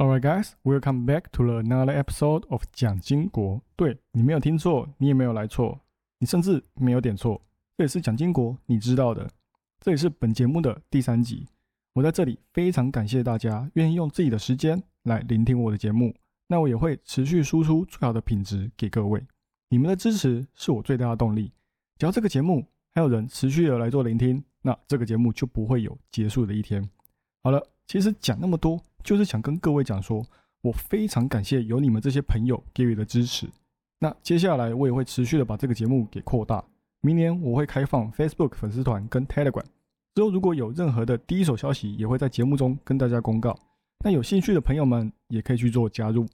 Alright, guys, welcome back to another episode of 蒋金国。对你没有听错，你也没有来错，你甚至没有点错。这也是蒋经国你知道的，这也是本节目的第三集。我在这里非常感谢大家愿意用自己的时间来聆听我的节目。那我也会持续输出最好的品质给各位。你们的支持是我最大的动力。只要这个节目还有人持续的来做聆听，那这个节目就不会有结束的一天。好了，其实讲那么多，就是想跟各位讲说，我非常感谢有你们这些朋友给予的支持。那接下来我也会持续的把这个节目给扩大。明年我会开放 Facebook 粉丝团跟 Telegram，之后如果有任何的第一手消息，也会在节目中跟大家公告。那有兴趣的朋友们也可以去做加入。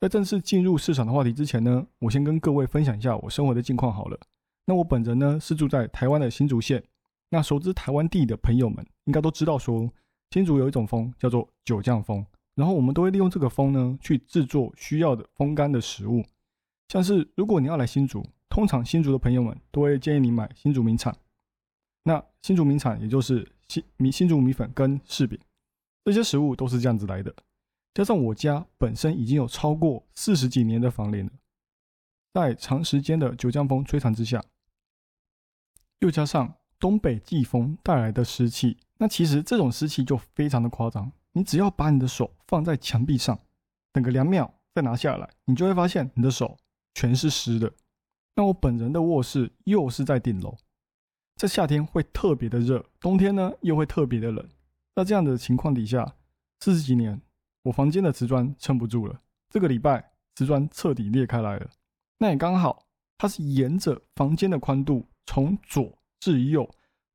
在正式进入市场的话题之前呢，我先跟各位分享一下我生活的近况好了。那我本人呢是住在台湾的新竹县。那熟知台湾地的朋友们应该都知道说。新竹有一种风叫做九酱风，然后我们都会利用这个风呢去制作需要的风干的食物，像是如果你要来新竹，通常新竹的朋友们都会建议你买新竹名产。那新竹名产也就是新米新竹米粉跟柿饼，这些食物都是这样子来的。加上我家本身已经有超过四十几年的房龄了，在长时间的九江风吹残之下，又加上东北季风带来的湿气。那其实这种湿气就非常的夸张，你只要把你的手放在墙壁上，等个两秒再拿下来，你就会发现你的手全是湿的。那我本人的卧室又是在顶楼，在夏天会特别的热，冬天呢又会特别的冷。那这样的情况底下，四十几年我房间的瓷砖撑不住了，这个礼拜瓷砖彻底裂开来了。那也刚好，它是沿着房间的宽度从左至右。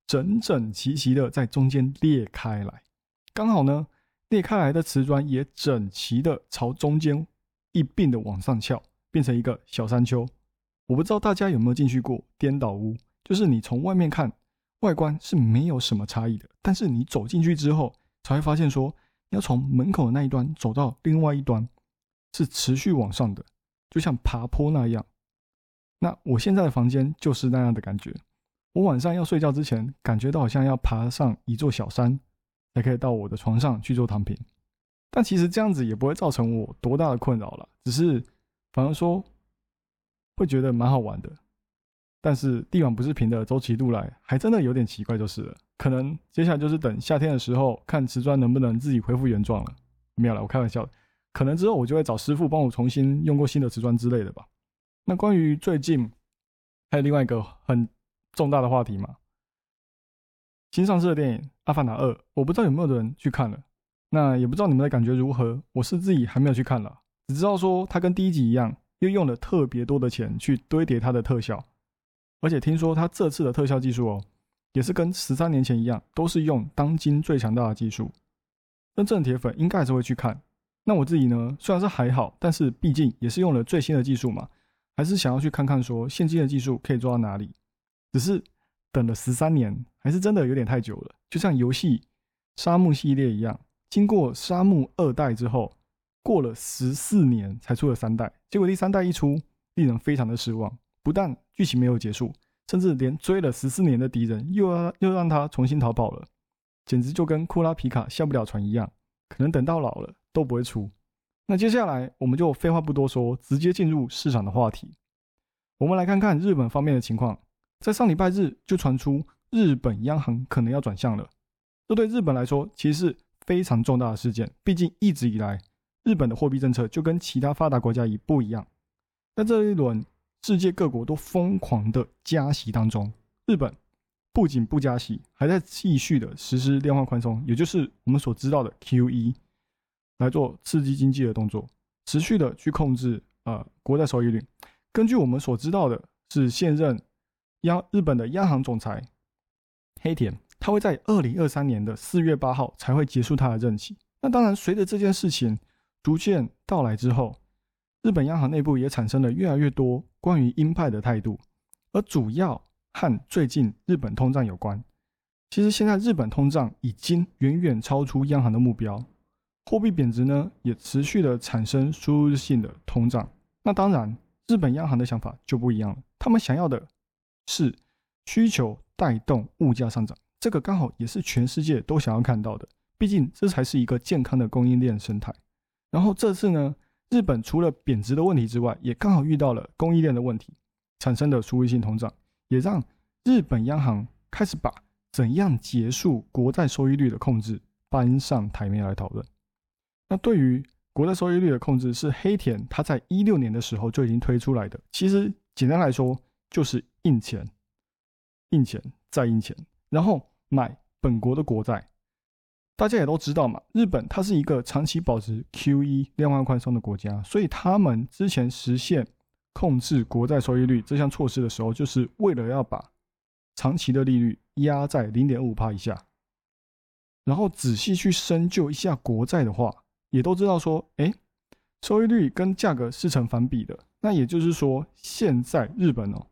整整齐齐的在中间裂开来，刚好呢，裂开来的瓷砖也整齐的朝中间一并的往上翘，变成一个小山丘。我不知道大家有没有进去过颠倒屋，就是你从外面看，外观是没有什么差异的，但是你走进去之后，才会发现说，要从门口的那一端走到另外一端，是持续往上的，就像爬坡那样。那我现在的房间就是那样的感觉。我晚上要睡觉之前，感觉到好像要爬上一座小山，才可以到我的床上去做躺平。但其实这样子也不会造成我多大的困扰了，只是反而说会觉得蛮好玩的。但是地板不是平的，周期度来还真的有点奇怪，就是了。可能接下来就是等夏天的时候，看瓷砖能不能自己恢复原状了。没有了，我开玩笑。可能之后我就会找师傅帮我重新用过新的瓷砖之类的吧。那关于最近还有另外一个很。重大的话题嘛，新上市的电影《阿凡达二》，我不知道有没有人去看了，那也不知道你们的感觉如何。我是自己还没有去看了，只知道说它跟第一集一样，又用了特别多的钱去堆叠它的特效，而且听说它这次的特效技术哦，也是跟十三年前一样，都是用当今最强大的技术。真正的铁粉应该还是会去看。那我自己呢，虽然是还好，但是毕竟也是用了最新的技术嘛，还是想要去看看说现今的技术可以做到哪里。只是等了十三年，还是真的有点太久了。就像游戏《沙漠》系列一样，经过《沙漠》二代之后，过了十四年才出了三代，结果第三代一出，令人非常的失望。不但剧情没有结束，甚至连追了十四年的敌人又要又让他重新逃跑了，简直就跟库拉皮卡下不了船一样。可能等到老了都不会出。那接下来我们就废话不多说，直接进入市场的话题。我们来看看日本方面的情况。在上礼拜日就传出日本央行可能要转向了，这对日本来说其实是非常重大的事件。毕竟一直以来，日本的货币政策就跟其他发达国家一不一样。在这一轮世界各国都疯狂的加息当中，日本不仅不加息，还在继续的实施量化宽松，也就是我们所知道的 QE，来做刺激经济的动作，持续的去控制呃国债收益率。根据我们所知道的是现任。央日本的央行总裁黑田，他会在二零二三年的四月八号才会结束他的任期。那当然，随着这件事情逐渐到来之后，日本央行内部也产生了越来越多关于鹰派的态度，而主要和最近日本通胀有关。其实现在日本通胀已经远远超出央行的目标，货币贬值呢也持续的产生输入性的通胀。那当然，日本央行的想法就不一样了，他们想要的。是需求带动物价上涨，这个刚好也是全世界都想要看到的。毕竟这才是一个健康的供应链生态。然后这次呢，日本除了贬值的问题之外，也刚好遇到了供应链的问题，产生的输入性通胀，也让日本央行开始把怎样结束国债收益率的控制搬上台面来讨论。那对于国债收益率的控制，是黑田他在一六年的时候就已经推出来的。其实简单来说，就是印钱、印钱再印钱，然后买本国的国债。大家也都知道嘛，日本它是一个长期保持 QE 量化宽松的国家，所以他们之前实现控制国债收益率这项措施的时候，就是为了要把长期的利率压在零点五帕以下。然后仔细去深究一下国债的话，也都知道说，哎，收益率跟价格是成反比的。那也就是说，现在日本哦，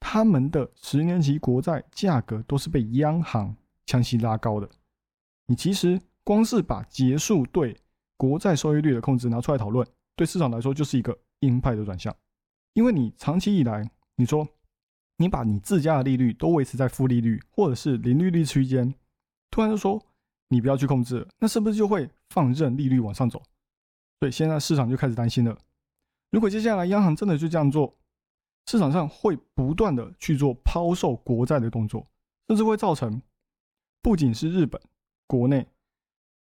他们的十年期国债价格都是被央行强行拉高的。你其实光是把结束对国债收益率的控制拿出来讨论，对市场来说就是一个鹰派的转向，因为你长期以来，你说你把你自家的利率都维持在负利率或者是零利率区间，突然就说你不要去控制，那是不是就会放任利率往上走？所以现在市场就开始担心了，如果接下来央行真的就这样做，市场上会不断的去做抛售国债的动作，甚至会造成不仅是日本。国内、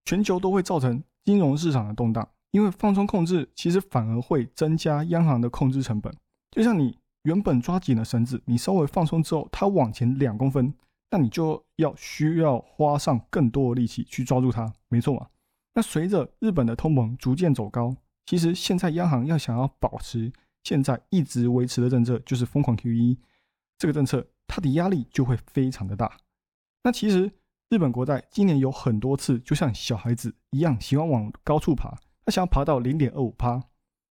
全球都会造成金融市场的动荡，因为放松控制其实反而会增加央行的控制成本。就像你原本抓紧了绳子，你稍微放松之后，它往前两公分，那你就要需要花上更多的力气去抓住它，没错嘛？那随着日本的通膨逐渐走高，其实现在央行要想要保持现在一直维持的政策，就是疯狂 QE 这个政策，它的压力就会非常的大。那其实。日本国债今年有很多次，就像小孩子一样，喜欢往高处爬。他想要爬到零点二五趴，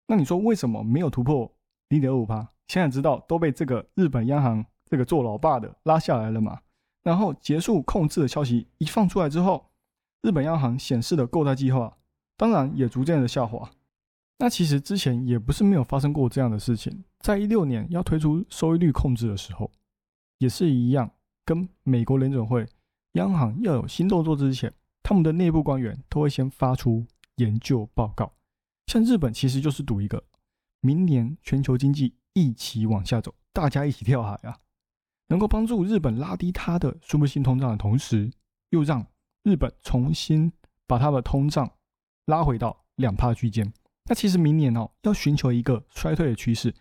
那你说为什么没有突破零点二五趴？现在知道都被这个日本央行这个做老爸的拉下来了嘛？然后结束控制的消息一放出来之后，日本央行显示的购债计划当然也逐渐的下滑。那其实之前也不是没有发生过这样的事情，在一六年要推出收益率控制的时候，也是一样，跟美国联准会。央行要有新动作之前，他们的内部官员都会先发出研究报告。像日本其实就是赌一个，明年全球经济一起往下走，大家一起跳海啊，能够帮助日本拉低它的输入性通胀的同时，又让日本重新把它的通胀拉回到两帕区间。那其实明年哦，要寻求一个衰退的趋势，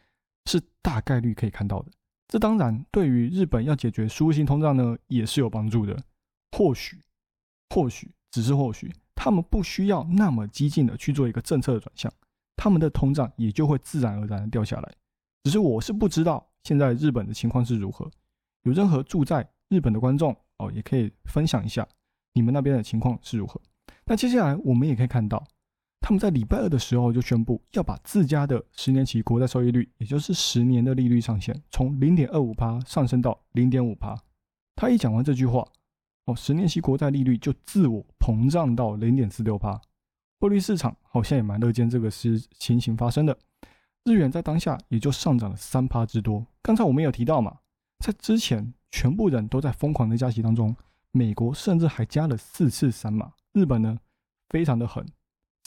是大概率可以看到的。这当然对于日本要解决输入性通胀呢，也是有帮助的。或许，或许只是或许，他们不需要那么激进的去做一个政策的转向，他们的通胀也就会自然而然的掉下来。只是我是不知道现在日本的情况是如何。有任何住在日本的观众哦，也可以分享一下你们那边的情况是如何。那接下来我们也可以看到，他们在礼拜二的时候就宣布要把自家的十年期国债收益率，也就是十年的利率上限，从零点二五趴上升到零点五趴。他一讲完这句话。哦，十年期国债利率就自我膨胀到零点四六帕，汇率市场好像也蛮乐见这个是情形发生的。日元在当下也就上涨了三趴之多。刚才我们有提到嘛，在之前全部人都在疯狂的加息当中，美国甚至还加了四次三码。日本呢，非常的狠，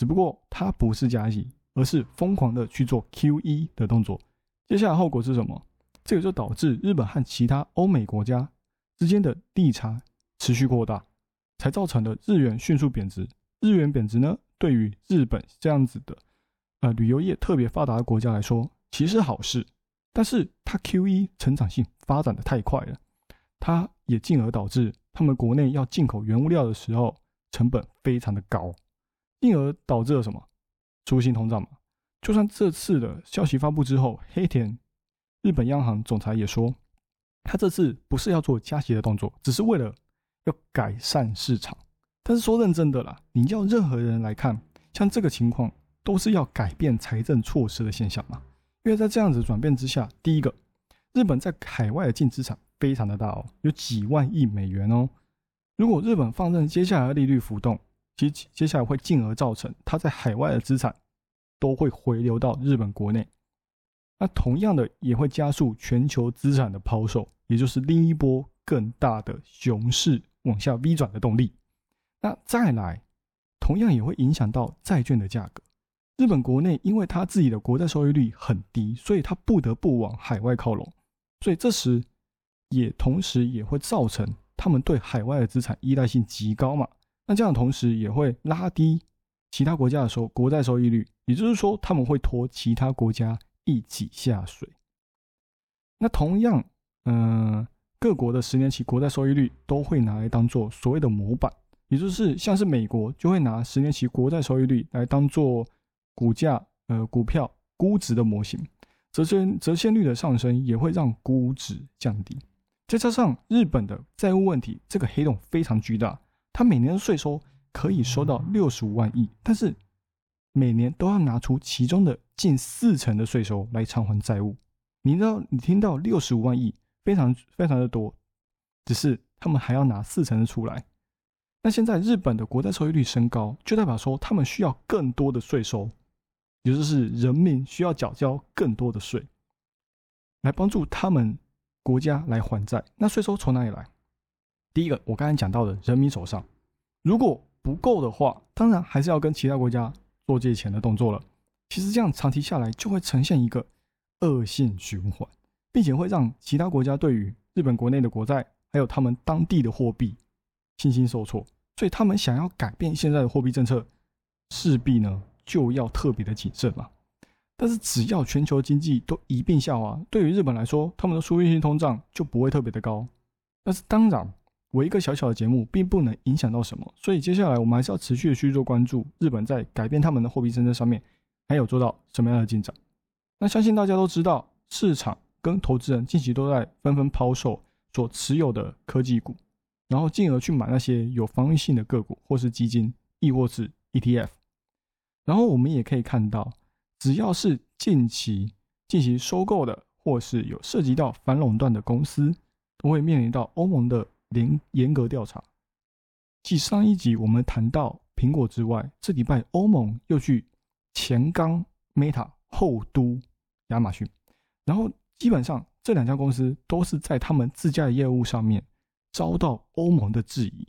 只不过它不是加息，而是疯狂的去做 QE 的动作。接下来后果是什么？这个就导致日本和其他欧美国家之间的利差。持续扩大，才造成了日元迅速贬值。日元贬值呢，对于日本这样子的呃旅游业特别发达的国家来说，其实好事。但是它 QE 成长性发展的太快了，它也进而导致他们国内要进口原物料的时候成本非常的高，进而导致了什么？出行通胀嘛。就算这次的消息发布之后，黑田日本央行总裁也说，他这次不是要做加息的动作，只是为了。要改善市场，但是说认真的啦，你叫任何人来看，像这个情况都是要改变财政措施的现象嘛？因为在这样子转变之下，第一个，日本在海外的净资产非常的大哦，有几万亿美元哦。如果日本放任接下来的利率浮动，其接下来会进而造成它在海外的资产都会回流到日本国内，那同样的也会加速全球资产的抛售，也就是另一波更大的熊市。往下 V 转的动力，那再来，同样也会影响到债券的价格。日本国内因为它自己的国债收益率很低，所以它不得不往海外靠拢，所以这时也同时也会造成他们对海外的资产依赖性极高嘛。那这样同时也会拉低其他国家的收国债收益率，也就是说他们会拖其他国家一起下水。那同样，嗯，各国的十年期国债收益率都会拿来当做所谓的模板，也就是像是美国就会拿十年期国债收益率来当做。股价，呃，股票估值的模型，折现折现率的上升也会让估值降低。再加上日本的债务问题，这个黑洞非常巨大，它每年的税收可以收到六十五万亿，但是每年都要拿出其中的近四成的税收来偿还债务。你知道，你听到六十五万亿，非常非常的多，只是他们还要拿四成的出来。那现在日本的国债收益率升高，就代表说他们需要更多的税收。也就是人民需要缴交更多的税，来帮助他们国家来还债。那税收从哪里来？第一个，我刚才讲到的人民手上，如果不够的话，当然还是要跟其他国家做借钱的动作了。其实这样长期下来，就会呈现一个恶性循环，并且会让其他国家对于日本国内的国债，还有他们当地的货币信心受挫。所以他们想要改变现在的货币政策，势必呢。就要特别的谨慎嘛。但是只要全球经济都一并下滑，对于日本来说，他们的输入性通胀就不会特别的高。但是当然，我一个小小的节目并不能影响到什么，所以接下来我们还是要持续的去做关注日本在改变他们的货币政策上面还有做到什么样的进展。那相信大家都知道，市场跟投资人近期都在纷纷抛售所持有的科技股，然后进而去买那些有防御性的个股或是基金，亦或是 ETF。然后我们也可以看到，只要是近期进行收购的，或是有涉及到反垄断的公司，都会面临到欧盟的严严格调查。继上一集我们谈到苹果之外，这礼拜欧盟又去前刚 Meta 后都亚马逊，然后基本上这两家公司都是在他们自家的业务上面遭到欧盟的质疑。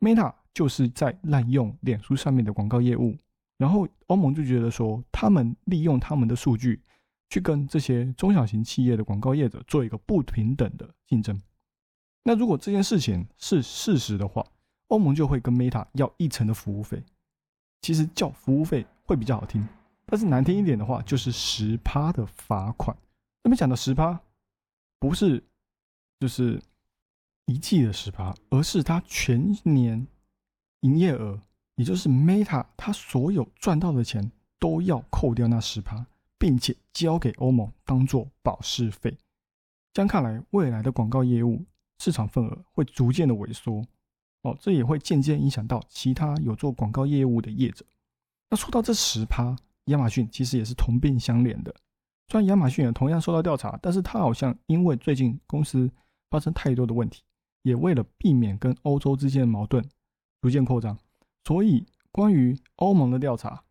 Meta 就是在滥用脸书上面的广告业务。然后欧盟就觉得说，他们利用他们的数据去跟这些中小型企业的广告业者做一个不平等的竞争。那如果这件事情是事实的话，欧盟就会跟 Meta 要一成的服务费。其实叫服务费会比较好听，但是难听一点的话就是十趴的罚款。那么讲到十趴，不是就是一季的十趴，而是它全年营业额。也就是 Meta，它所有赚到的钱都要扣掉那十趴，并且交给欧盟当做保释费。这样看来，未来的广告业务市场份额会逐渐的萎缩。哦，这也会渐渐影响到其他有做广告业务的业者。那说到这十趴，亚马逊其实也是同病相怜的。虽然亚马逊也同样受到调查，但是它好像因为最近公司发生太多的问题，也为了避免跟欧洲之间的矛盾逐渐扩张。所以，关于欧盟的调查，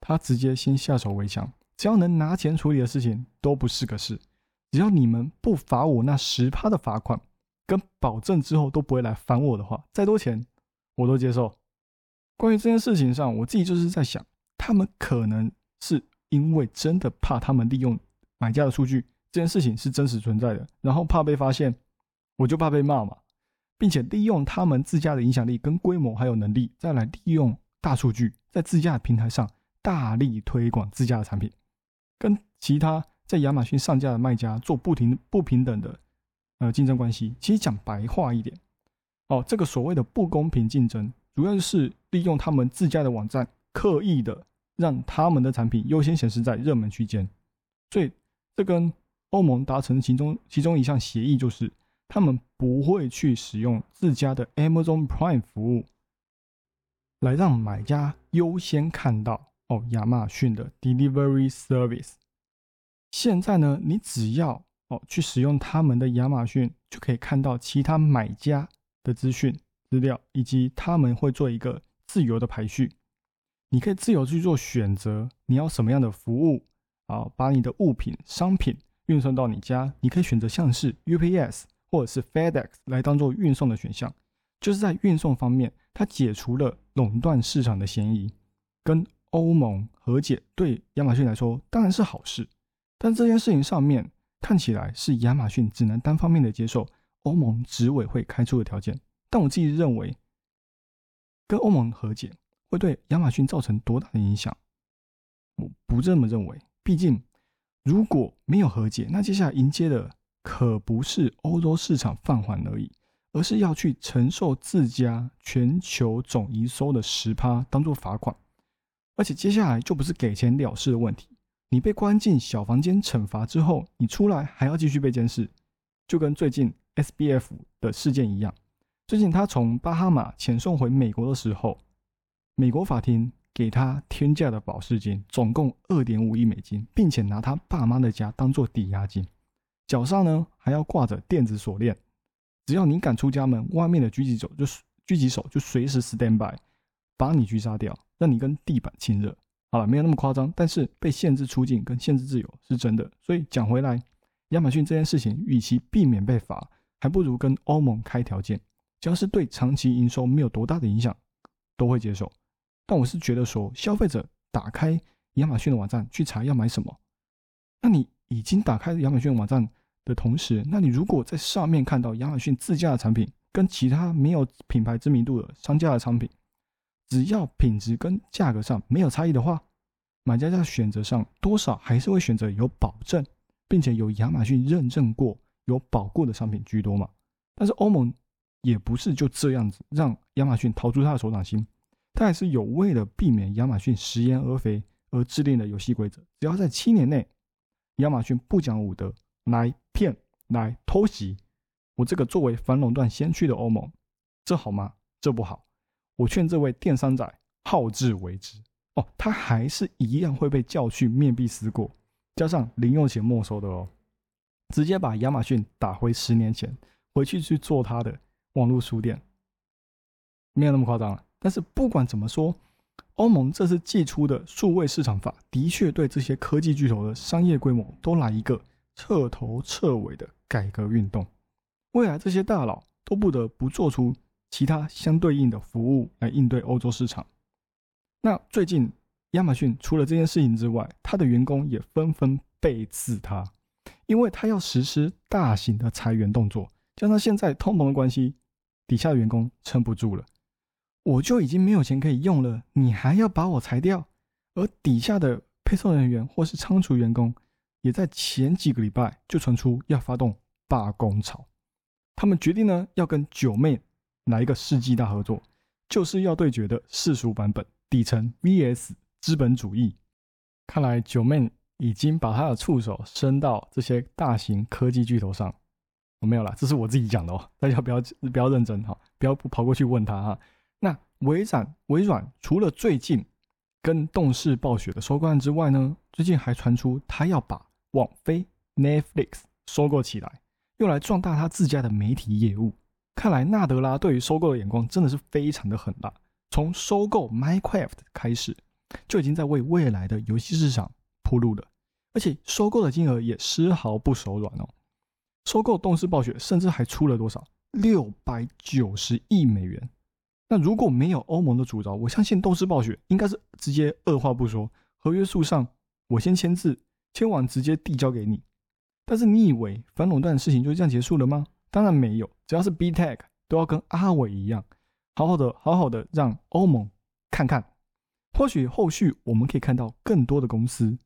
他直接先下手为强，只要能拿钱处理的事情都不是个事。只要你们不罚我那十趴的罚款，跟保证之后都不会来烦我的话，再多钱我都接受。关于这件事情上，我自己就是在想，他们可能是因为真的怕他们利用买家的数据，这件事情是真实存在的，然后怕被发现，我就怕被骂嘛。并且利用他们自家的影响力、跟规模还有能力，再来利用大数据，在自家的平台上大力推广自家的产品，跟其他在亚马逊上架的卖家做不停不平等的呃竞争关系。其实讲白话一点，哦，这个所谓的不公平竞争，主要是利用他们自家的网站，刻意的让他们的产品优先显示在热门区间。所以这跟欧盟达成其中其中一项协议就是。他们不会去使用自家的 Amazon Prime 服务，来让买家优先看到哦亚马逊的 Delivery Service。现在呢，你只要哦去使用他们的亚马逊，就可以看到其他买家的资讯资料，以及他们会做一个自由的排序。你可以自由去做选择，你要什么样的服务啊？把你的物品商品运送到你家，你可以选择像是 UPS。或者是 FedEx 来当做运送的选项，就是在运送方面，它解除了垄断市场的嫌疑，跟欧盟和解对亚马逊来说当然是好事，但这件事情上面看起来是亚马逊只能单方面的接受欧盟执委会开出的条件。但我自己认为，跟欧盟和解会对亚马逊造成多大的影响？我不这么认为。毕竟，如果没有和解，那接下来迎接的可不是欧洲市场放缓而已，而是要去承受自家全球总营收的十趴当做罚款。而且接下来就不是给钱了事的问题，你被关进小房间惩罚之后，你出来还要继续被监视，就跟最近 SBF 的事件一样。最近他从巴哈马遣送回美国的时候，美国法庭给他天价的保释金，总共二点五亿美金，并且拿他爸妈的家当做抵押金，脚上呢还要挂着电子锁链，只要你敢出家门，外面的狙击手就狙击手就随时 stand by，把你狙杀掉，让你跟地板亲热。好了，没有那么夸张，但是被限制出境跟限制自由是真的。所以讲回来，亚马逊这件事情，与其避免被罚，还不如跟欧盟开条件。只要是对长期营收没有多大的影响，都会接受。但我是觉得说，消费者打开亚马逊的网站去查要买什么，那你已经打开亚马逊网站的同时，那你如果在上面看到亚马逊自家的产品跟其他没有品牌知名度的商家的产品，只要品质跟价格上没有差异的话，买家在选择上多少还是会选择有保证，并且有亚马逊认证过、有保过的商品居多嘛？但是欧盟。也不是就这样子让亚马逊逃出他的手掌心，他还是有为了避免亚马逊食言而肥而制定的游戏规则。只要在七年内，亚马逊不讲武德来骗来偷袭我这个作为反垄断先驱的欧盟，这好吗？这不好。我劝这位电商仔好自为之哦，他还是一样会被教训面壁思过，加上零用钱没收的哦，直接把亚马逊打回十年前，回去去做他的。网络书店没有那么夸张了，但是不管怎么说，欧盟这次寄出的数位市场法的确对这些科技巨头的商业规模都来一个彻头彻尾的改革运动。未来这些大佬都不得不做出其他相对应的服务来应对欧洲市场。那最近亚马逊除了这件事情之外，他的员工也纷纷背刺他，因为他要实施大型的裁员动作。加上现在通膨的关系，底下的员工撑不住了，我就已经没有钱可以用了，你还要把我裁掉？而底下的配送人员或是仓储员工，也在前几个礼拜就传出要发动罢工潮。他们决定呢，要跟九妹来一个世纪大合作，就是要对决的世俗版本底层 VS 资本主义。看来九妹已经把他的触手伸到这些大型科技巨头上。我没有啦，这是我自己讲的哦，大家不要不要认真哈，不要跑过去问他哈。那微软微软除了最近跟动视暴雪的收购案之外呢，最近还传出他要把网飞 Netflix 收购起来，用来壮大他自家的媒体业务。看来纳德拉对于收购的眼光真的是非常的狠辣，从收购 Minecraft 开始就已经在为未来的游戏市场铺路了，而且收购的金额也丝毫不手软哦。收购动视暴雪，甚至还出了多少六百九十亿美元。那如果没有欧盟的主招，我相信动视暴雪应该是直接二话不说，合约书上我先签字，签完直接递交给你。但是你以为反垄断的事情就这样结束了吗？当然没有，只要是 B Tech 都要跟阿伟一样，好好的好好的让欧盟看看，或许后续我们可以看到更多的公司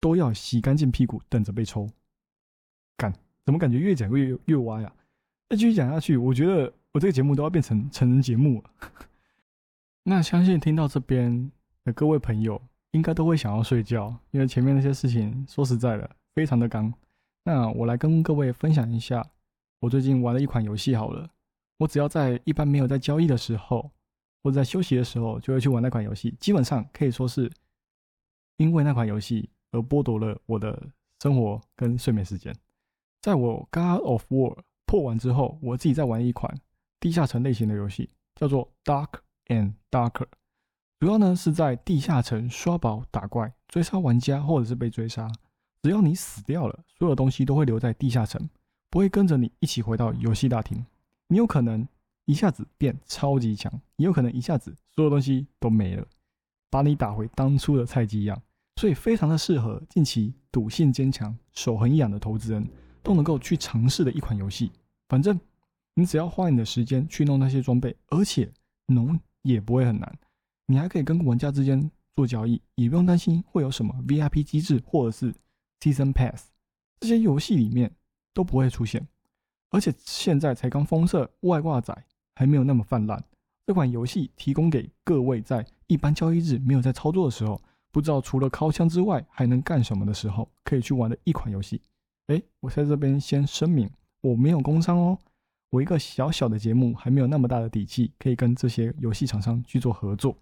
都要洗干净屁股等着被抽，干。怎么感觉越讲越越歪啊？那继续讲下去，我觉得我这个节目都要变成成人节目了。那相信听到这边的各位朋友，应该都会想要睡觉，因为前面那些事情说实在的非常的刚。那我来跟各位分享一下，我最近玩了一款游戏。好了，我只要在一般没有在交易的时候，或者在休息的时候，就会去玩那款游戏。基本上可以说是因为那款游戏而剥夺了我的生活跟睡眠时间。在我《God of War》破完之后，我自己在玩一款地下城类型的游戏，叫做《Dark and Darker》。主要呢是在地下城刷宝打怪、追杀玩家，或者是被追杀。只要你死掉了，所有东西都会留在地下城，不会跟着你一起回到游戏大厅。你有可能一下子变超级强，也有可能一下子所有东西都没了。把你打回当初的菜鸡一样，所以非常的适合近期赌性坚强、手很痒的投资人都能够去尝试的一款游戏。反正你只要花你的时间去弄那些装备，而且弄也不会很难，你还可以跟玩家之间做交易，也不用担心会有什么 VIP 机制或者是 Season Pass 这些游戏里面都不会出现。而且现在才刚封测，外挂仔还没有那么泛滥。这款游戏提供给各位在一般交易日没有在操作的时候，不知道除了靠枪之外还能干什么的时候，可以去玩的一款游戏。哎，我在这边先声明，我没有工商哦，我一个小小的节目还没有那么大的底气，可以跟这些游戏厂商去做合作。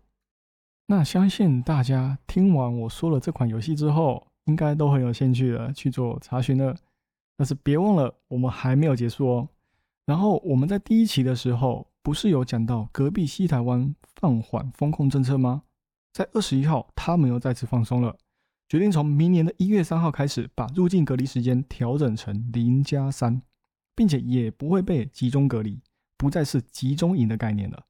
那相信大家听完我说了这款游戏之后，应该都很有兴趣的去做查询了。但是别忘了，我们还没有结束哦。然后我们在第一期的时候。不是有讲到隔壁西台湾放缓风控政策吗？在二十一号，他们又再次放松了，决定从明年的一月三号开始，把入境隔离时间调整成零加三，并且也不会被集中隔离，不再是集中营的概念了。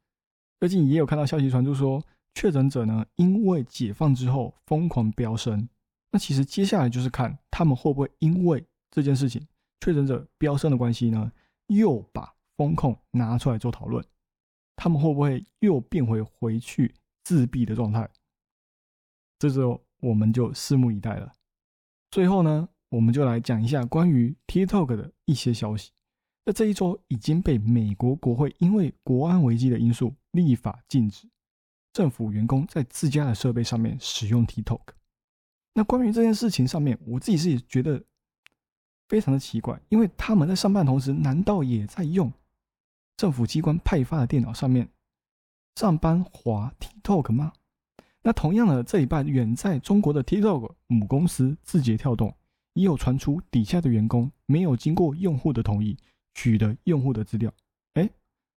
最近也有看到消息传出说，确诊者呢因为解放之后疯狂飙升，那其实接下来就是看他们会不会因为这件事情确诊者飙升的关系呢，又把。风控拿出来做讨论，他们会不会又变回回去自闭的状态？这时候我们就拭目以待了。最后呢，我们就来讲一下关于 TikTok 的一些消息。在这一周已经被美国国会因为国安危机的因素立法禁止政府员工在自家的设备上面使用 TikTok。那关于这件事情上面，我自己是觉得非常的奇怪，因为他们在上班同时，难道也在用？政府机关派发的电脑上面上班滑 TikTok 吗？那同样的，这一半远在中国的 TikTok 母公司字节跳动也有传出底下的员工没有经过用户的同意取得用户的资料。哎，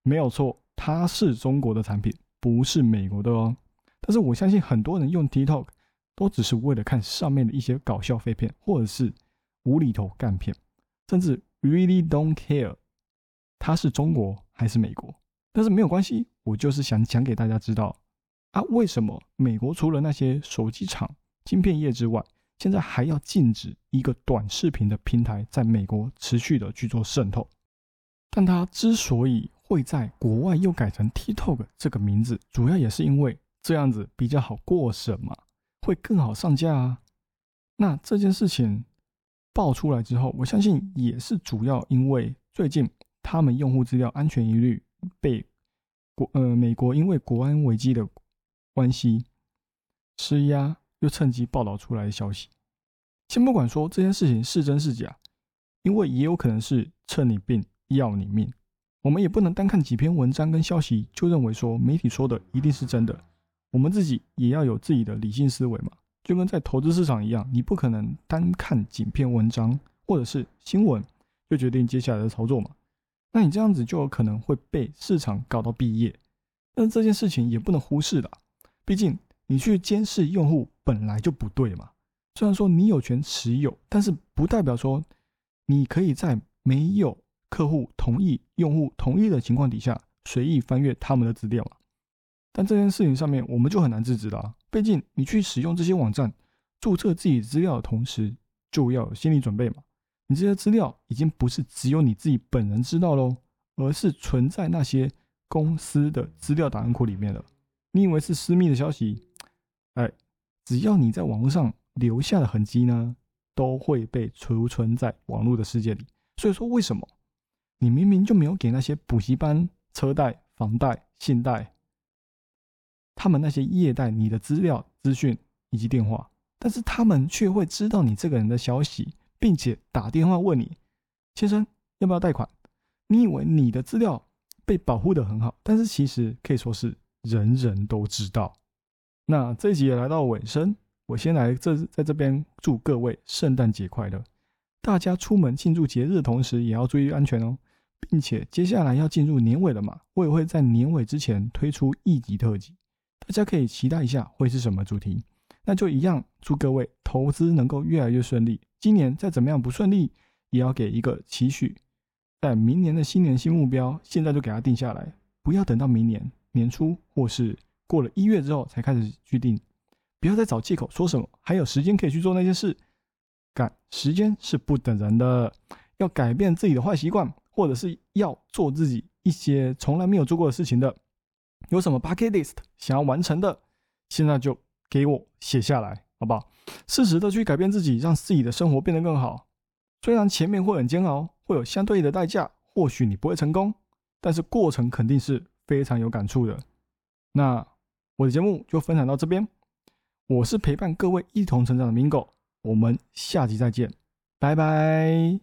没有错，它是中国的产品，不是美国的哦。但是我相信很多人用 TikTok 都只是为了看上面的一些搞笑废片，或者是无厘头干片，甚至 really don't care 它是中国。还是美国，但是没有关系，我就是想讲给大家知道啊，为什么美国除了那些手机厂、晶片业之外，现在还要禁止一个短视频的平台在美国持续的去做渗透？但它之所以会在国外又改成 TikTok 这个名字，主要也是因为这样子比较好过审嘛，会更好上架啊。那这件事情爆出来之后，我相信也是主要因为最近。他们用户资料安全疑虑被国呃美国因为国安危机的关系施压，又趁机报道出来的消息。先不管说这件事情是真是假，因为也有可能是趁你病要你命。我们也不能单看几篇文章跟消息就认为说媒体说的一定是真的。我们自己也要有自己的理性思维嘛，就跟在投资市场一样，你不可能单看几篇文章或者是新闻就决定接下来的操作嘛。那你这样子就有可能会被市场搞到毕业，但这件事情也不能忽视的，毕竟你去监视用户本来就不对嘛。虽然说你有权持有，但是不代表说你可以在没有客户同意、用户同意的情况底下随意翻阅他们的资料嘛。但这件事情上面我们就很难制止了，毕竟你去使用这些网站注册自己资料的同时，就要有心理准备嘛。你这些资料已经不是只有你自己本人知道喽，而是存在那些公司的资料档案库里面了。你以为是私密的消息？哎，只要你在网络上留下的痕迹呢，都会被储存在网络的世界里。所以说，为什么你明明就没有给那些补习班、车贷、房贷、信贷，他们那些业贷你的资料、资讯以及电话，但是他们却会知道你这个人的消息？并且打电话问你，先生要不要贷款？你以为你的资料被保护的很好，但是其实可以说是人人都知道。那这一集也来到尾声，我先来这在这边祝各位圣诞节快乐！大家出门庆祝节日的同时，也要注意安全哦。并且接下来要进入年尾了嘛，我也会在年尾之前推出一集特辑，大家可以期待一下会是什么主题。那就一样，祝各位投资能够越来越顺利。今年再怎么样不顺利，也要给一个期许，在明年的新年新目标，现在就给它定下来，不要等到明年年初或是过了一月之后才开始去定不要再找借口说什么还有时间可以去做那些事。赶，时间是不等人的，要改变自己的坏习惯，或者是要做自己一些从来没有做过的事情的，有什么 bucket list 想要完成的，现在就给我写下来，好不好？适时的去改变自己，让自己的生活变得更好。虽然前面会很煎熬，会有相对应的代价，或许你不会成功，但是过程肯定是非常有感触的。那我的节目就分享到这边，我是陪伴各位一同成长的 Mingo，我们下集再见，拜拜。